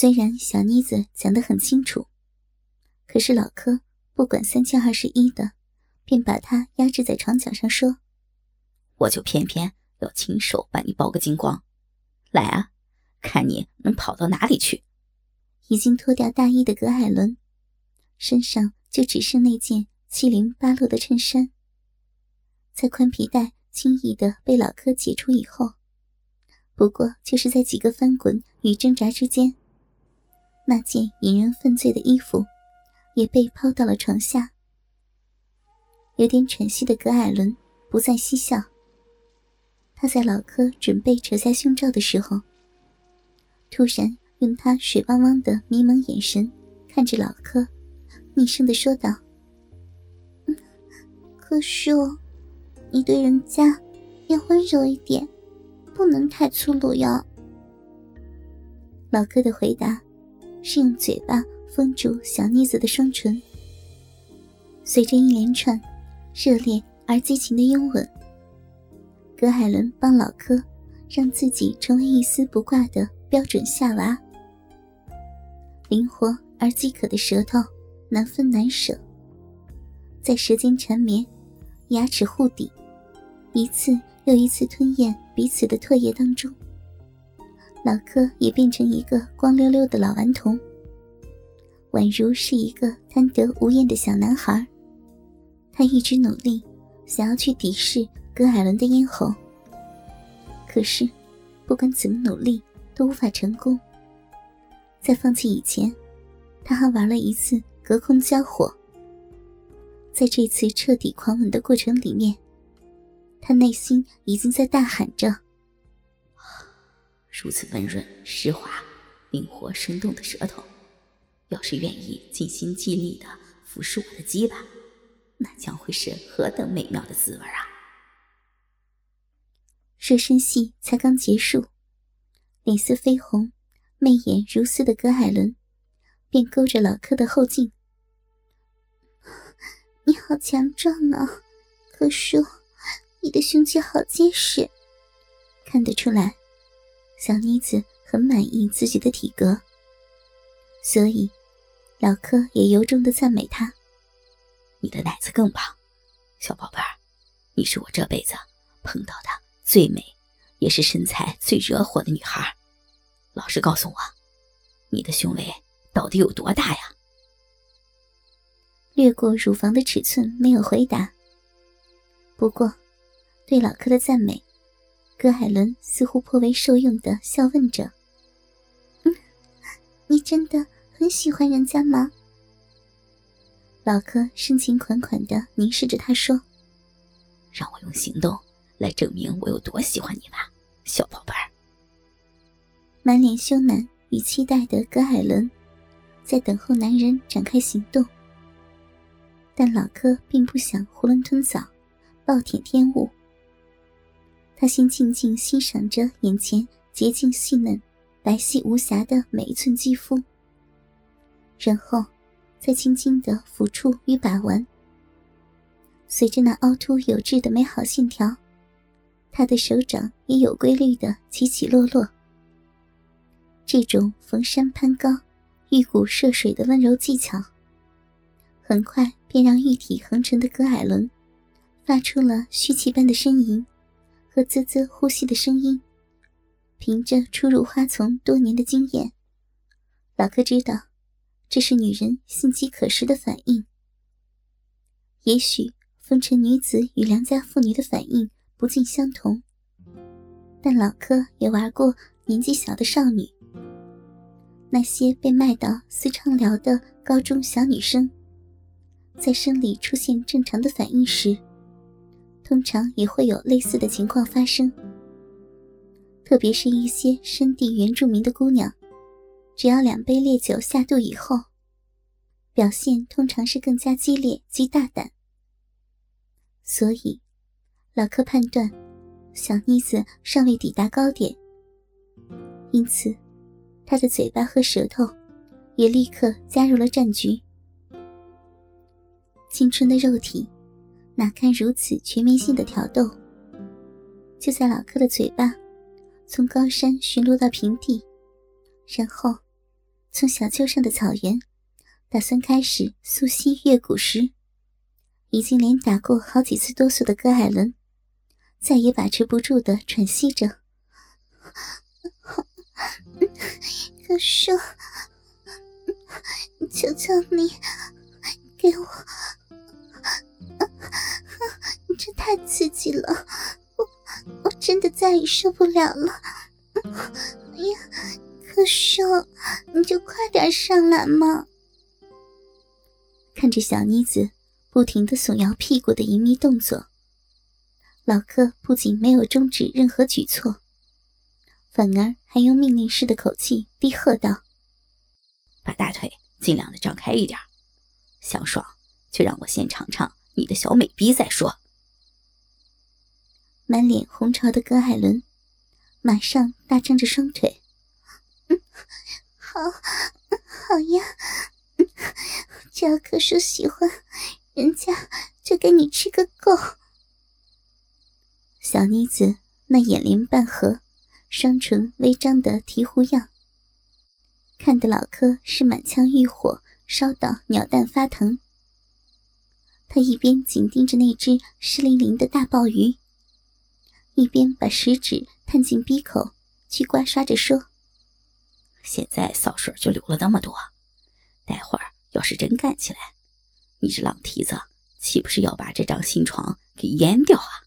虽然小妮子讲得很清楚，可是老柯不管三七二十一的，便把她压制在床角上说：“我就偏偏要亲手把你剥个精光，来啊，看你能跑到哪里去！”已经脱掉大衣的葛海伦，身上就只剩那件七零八落的衬衫，在宽皮带轻易的被老柯解除以后，不过就是在几个翻滚与挣扎之间。那件引人犯罪的衣服，也被抛到了床下。有点喘息的葛艾伦不再嬉笑。他在老柯准备扯下胸罩的时候，突然用他水汪汪的迷蒙眼神看着老柯，厉声的说道：“柯叔，你对人家要温柔一点，不能太粗鲁哟。”老柯的回答。是用嘴巴封住小妮子的双唇。随着一连串热烈而激情的拥吻，葛海伦帮老柯让自己成为一丝不挂的标准夏娃。灵活而饥渴的舌头难分难舍，在舌尖缠绵、牙齿互抵、一次又一次吞咽彼此的唾液当中。老柯也变成一个光溜溜的老顽童，宛如是一个贪得无厌的小男孩。他一直努力，想要去抵视葛海伦的咽喉，可是不管怎么努力都无法成功。在放弃以前，他还玩了一次隔空交火。在这次彻底狂吻的过程里面，他内心已经在大喊着。如此温润、湿滑、灵活、生动的舌头，要是愿意尽心尽力的服侍我的鸡巴，那将会是何等美妙的滋味啊！热身戏才刚结束，脸色绯红、媚眼如丝的葛海伦便勾着老柯的后颈：“你好强壮啊，柯叔，你的胸肌好结实，看得出来。”小妮子很满意自己的体格，所以老柯也由衷的赞美她：“你的奶子更棒，小宝贝儿，你是我这辈子碰到的最美，也是身材最惹火的女孩。老实告诉我，你的胸围到底有多大呀？”略过乳房的尺寸，没有回答。不过，对老柯的赞美。葛海伦似乎颇为受用的笑问着：“嗯，你真的很喜欢人家吗？”老柯深情款款的凝视着他说：“让我用行动来证明我有多喜欢你吧，小宝贝儿。”满脸羞赧与期待的葛海伦，在等候男人展开行动。但老柯并不想囫囵吞枣，暴殄天物。他先静静欣赏着眼前洁净细嫩、白皙无瑕的每一寸肌肤，然后再轻轻的抚触与把玩。随着那凹凸有致的美好线条，他的手掌也有规律的起起落落。这种逢山攀高、遇谷涉水的温柔技巧，很快便让玉体横陈的葛艾伦发出了虚气般的呻吟。和滋滋呼吸的声音，凭着初入花丛多年的经验，老柯知道，这是女人性饥渴时的反应。也许风尘女子与良家妇女的反应不尽相同，但老柯也玩过年纪小的少女。那些被卖到私娼寮的高中小女生，在生理出现正常的反应时。通常也会有类似的情况发生，特别是一些深地原住民的姑娘，只要两杯烈酒下肚以后，表现通常是更加激烈及大胆。所以，老柯判断小妮子尚未抵达高点，因此，他的嘴巴和舌头也立刻加入了战局。青春的肉体。哪堪如此全面性的挑逗？就在老柯的嘴巴从高山巡逻到平地，然后从小丘上的草原，打算开始溯溪越谷时，已经连打过好几次哆嗦的葛艾伦，再也把持不住的喘息着。可是，求求你，给我，这太刺激了，我我真的再也受不了了。哎呀！可是，你就快点上来嘛！看着小妮子不停的耸摇屁股的淫靡动作，老哥不仅没有终止任何举措，反而还用命令式的口气低喝道：“把大腿尽量的张开一点，想爽就让我先尝尝你的小美逼再说。”满脸红潮的葛海伦马上大张着双腿。嗯好，好呀！只要柯叔喜欢，人家就给你吃个够。小妮子那眼帘半合、双唇微张的醍醐样，看得老柯是满腔欲火烧到鸟蛋发疼。他一边紧盯着那只湿淋淋的大鲍鱼，一边把食指探进鼻口去刮刷着说。现在扫水就流了那么多，待会儿要是真干起来，你这浪蹄子岂不是要把这张新床给淹掉啊？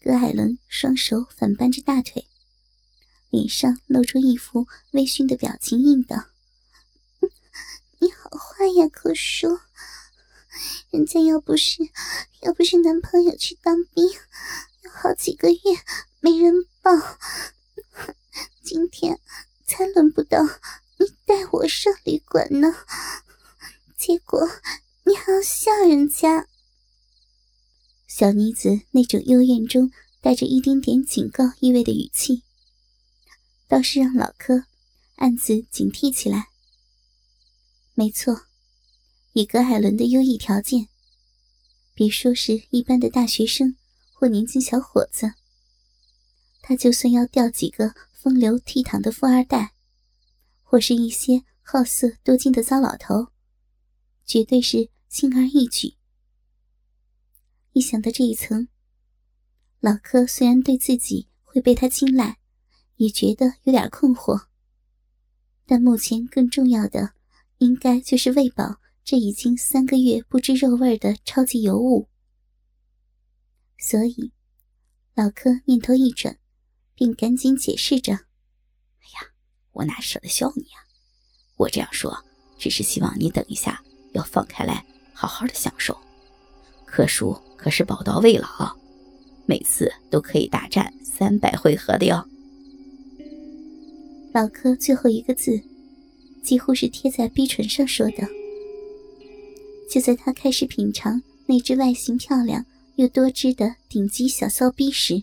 葛海伦双手反扳着大腿，脸上露出一副微醺的表情，应道：“你好坏呀，可叔！人家要不是要不是男朋友去当兵，有好几个月没人抱。”今天才轮不到你带我上旅馆呢，结果你还要笑人家。小妮子那种幽怨中带着一丁点警告意味的语气，倒是让老柯暗自警惕起来。没错，以葛海伦的优异条件，别说是一般的大学生或年轻小伙子，他就算要钓几个。风流倜傥的富二代，或是一些好色多金的糟老头，绝对是轻而易举。一想到这一层，老柯虽然对自己会被他青睐，也觉得有点困惑。但目前更重要的，应该就是喂饱这已经三个月不知肉味的超级尤物。所以，老柯念头一转。并赶紧解释着：“哎呀，我哪舍得笑你呀！我这样说，只是希望你等一下要放开来，好好的享受。柯叔可是宝刀未老，每次都可以大战三百回合的哟。”老柯最后一个字，几乎是贴在逼唇上说的。就在他开始品尝那只外形漂亮又多汁的顶级小骚逼时，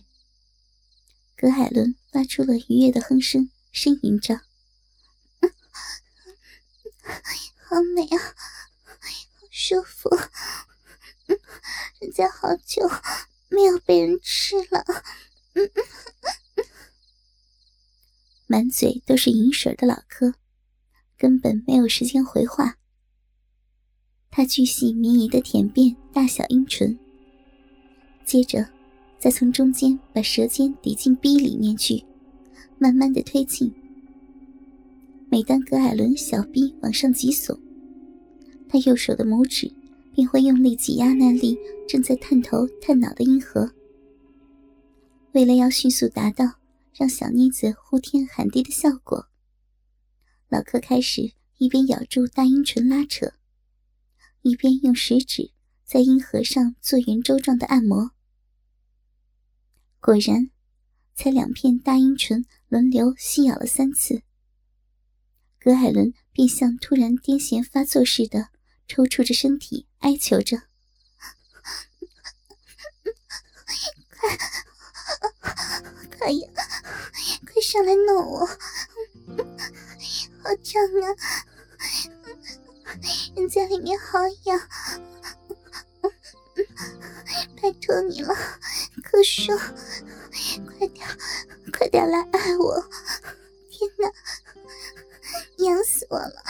葛海伦发出了愉悦的哼声，呻吟着：“好美啊，好舒服！人家好久没有被人吃了。”满嘴都是银水的老柯，根本没有时间回话。他巨细靡遗的舔遍大小阴唇，接着。再从中间把舌尖抵进逼里面去，慢慢的推进。每当葛艾伦小臂往上挤耸，他右手的拇指便会用力挤压那粒正在探头探脑的阴核。为了要迅速达到让小妮子呼天喊地的效果，老柯开始一边咬住大阴唇拉扯，一边用食指在阴核上做圆周状的按摩。果然，才两片大阴唇轮流吸咬了三次，葛海伦便像突然癫痫发作似的抽搐着身体，哀求着：“快，快呀，快上来弄我，好胀啊！人家里面好痒。”拜托你了，可叔，快点，快点来爱我！天哪，我了！